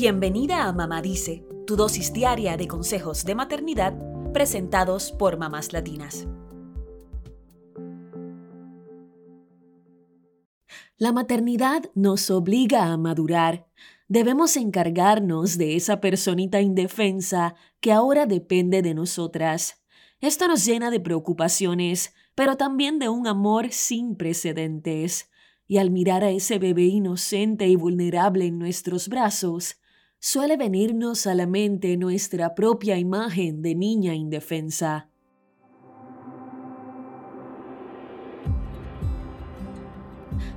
Bienvenida a Mamá Dice, tu dosis diaria de consejos de maternidad presentados por mamás latinas. La maternidad nos obliga a madurar. Debemos encargarnos de esa personita indefensa que ahora depende de nosotras. Esto nos llena de preocupaciones, pero también de un amor sin precedentes. Y al mirar a ese bebé inocente y vulnerable en nuestros brazos, suele venirnos a la mente nuestra propia imagen de niña indefensa.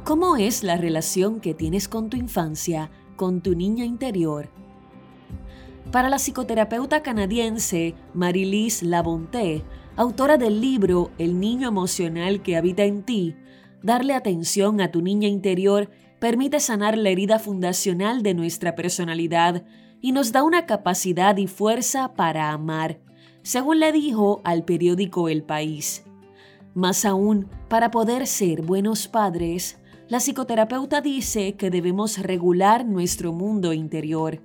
¿Cómo es la relación que tienes con tu infancia, con tu niña interior? Para la psicoterapeuta canadiense Marilise Labonté, autora del libro El niño emocional que habita en ti, darle atención a tu niña interior permite sanar la herida fundacional de nuestra personalidad y nos da una capacidad y fuerza para amar, según le dijo al periódico El País. Más aún, para poder ser buenos padres, la psicoterapeuta dice que debemos regular nuestro mundo interior.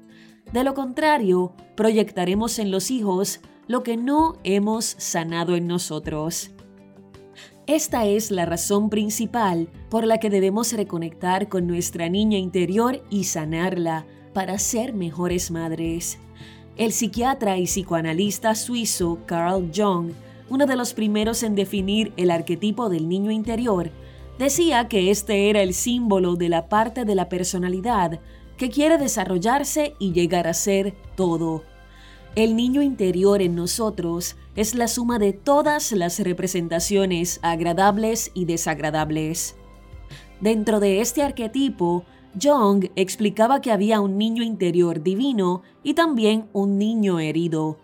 De lo contrario, proyectaremos en los hijos lo que no hemos sanado en nosotros. Esta es la razón principal por la que debemos reconectar con nuestra niña interior y sanarla para ser mejores madres. El psiquiatra y psicoanalista suizo Carl Jung, uno de los primeros en definir el arquetipo del niño interior, decía que este era el símbolo de la parte de la personalidad que quiere desarrollarse y llegar a ser todo. El niño interior en nosotros es la suma de todas las representaciones agradables y desagradables. Dentro de este arquetipo, Jung explicaba que había un niño interior divino y también un niño herido.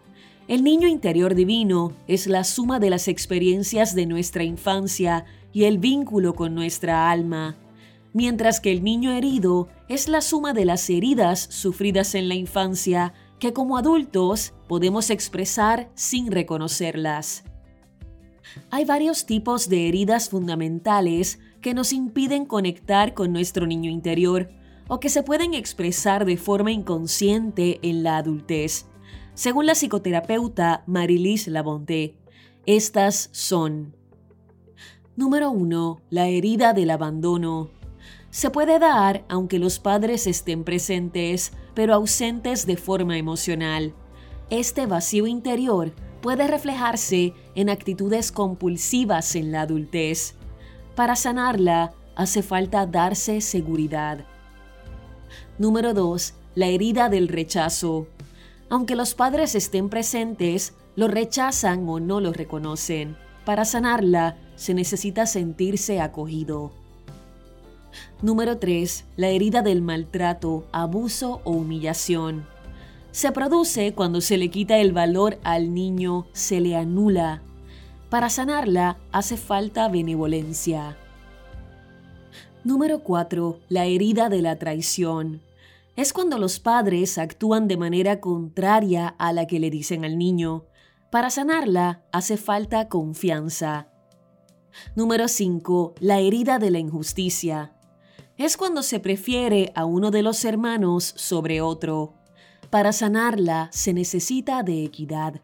El niño interior divino es la suma de las experiencias de nuestra infancia y el vínculo con nuestra alma, mientras que el niño herido es la suma de las heridas sufridas en la infancia que como adultos podemos expresar sin reconocerlas. Hay varios tipos de heridas fundamentales que nos impiden conectar con nuestro niño interior o que se pueden expresar de forma inconsciente en la adultez. Según la psicoterapeuta Marilise Labonté, estas son Número 1. La herida del abandono. Se puede dar aunque los padres estén presentes, pero ausentes de forma emocional. Este vacío interior puede reflejarse en actitudes compulsivas en la adultez. Para sanarla, hace falta darse seguridad. Número 2. La herida del rechazo. Aunque los padres estén presentes, lo rechazan o no lo reconocen. Para sanarla, se necesita sentirse acogido. Número 3. La herida del maltrato, abuso o humillación. Se produce cuando se le quita el valor al niño, se le anula. Para sanarla hace falta benevolencia. Número 4. La herida de la traición. Es cuando los padres actúan de manera contraria a la que le dicen al niño. Para sanarla hace falta confianza. Número 5. La herida de la injusticia es cuando se prefiere a uno de los hermanos sobre otro. Para sanarla se necesita de equidad.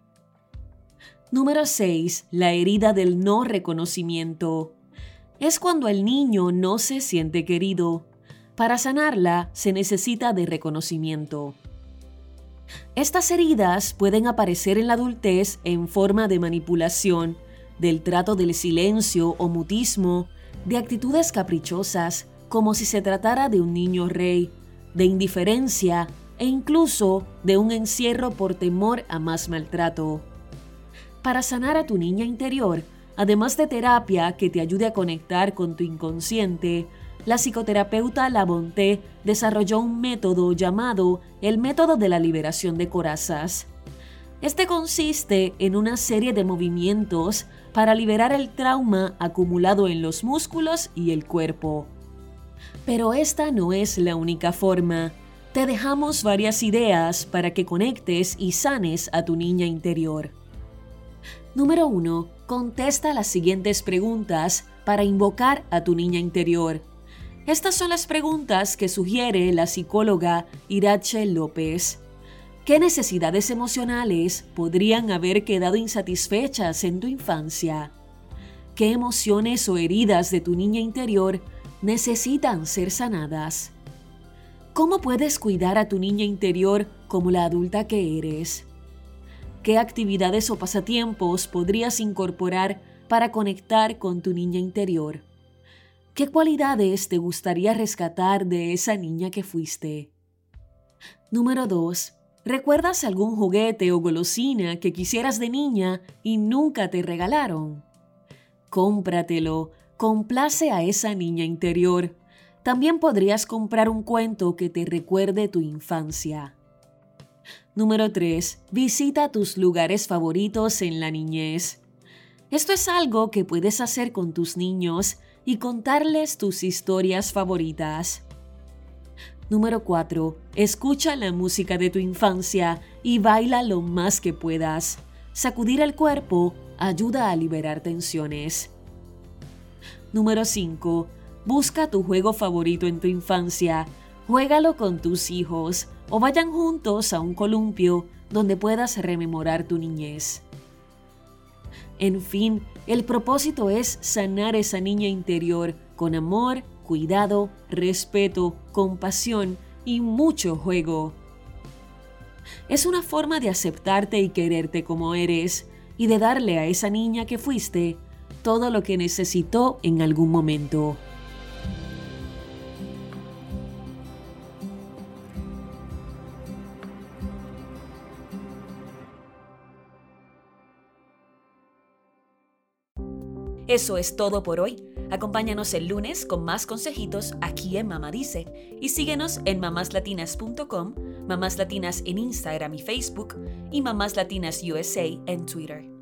Número 6. La herida del no reconocimiento. Es cuando el niño no se siente querido. Para sanarla se necesita de reconocimiento. Estas heridas pueden aparecer en la adultez en forma de manipulación, del trato del silencio o mutismo, de actitudes caprichosas, como si se tratara de un niño rey, de indiferencia e incluso de un encierro por temor a más maltrato. Para sanar a tu niña interior, además de terapia que te ayude a conectar con tu inconsciente, la psicoterapeuta Labonté desarrolló un método llamado el método de la liberación de corazas. Este consiste en una serie de movimientos para liberar el trauma acumulado en los músculos y el cuerpo. Pero esta no es la única forma. Te dejamos varias ideas para que conectes y sanes a tu niña interior. Número 1. Contesta las siguientes preguntas para invocar a tu niña interior. Estas son las preguntas que sugiere la psicóloga Irache López. ¿Qué necesidades emocionales podrían haber quedado insatisfechas en tu infancia? ¿Qué emociones o heridas de tu niña interior necesitan ser sanadas? ¿Cómo puedes cuidar a tu niña interior como la adulta que eres? ¿Qué actividades o pasatiempos podrías incorporar para conectar con tu niña interior? ¿Qué cualidades te gustaría rescatar de esa niña que fuiste? Número 2. ¿Recuerdas algún juguete o golosina que quisieras de niña y nunca te regalaron? Cómpratelo, complace a esa niña interior. También podrías comprar un cuento que te recuerde tu infancia. Número 3. Visita tus lugares favoritos en la niñez. Esto es algo que puedes hacer con tus niños y contarles tus historias favoritas. Número 4. Escucha la música de tu infancia y baila lo más que puedas. Sacudir el cuerpo ayuda a liberar tensiones. Número 5. Busca tu juego favorito en tu infancia. Juégalo con tus hijos o vayan juntos a un columpio donde puedas rememorar tu niñez. En fin, el propósito es sanar esa niña interior con amor, cuidado, respeto, compasión y mucho juego. Es una forma de aceptarte y quererte como eres y de darle a esa niña que fuiste todo lo que necesitó en algún momento. Eso es todo por hoy. Acompáñanos el lunes con más consejitos aquí en Mamá Dice y síguenos en mamáslatinas.com, Mamás Latinas en Instagram y Facebook y Mamás Latinas USA en Twitter.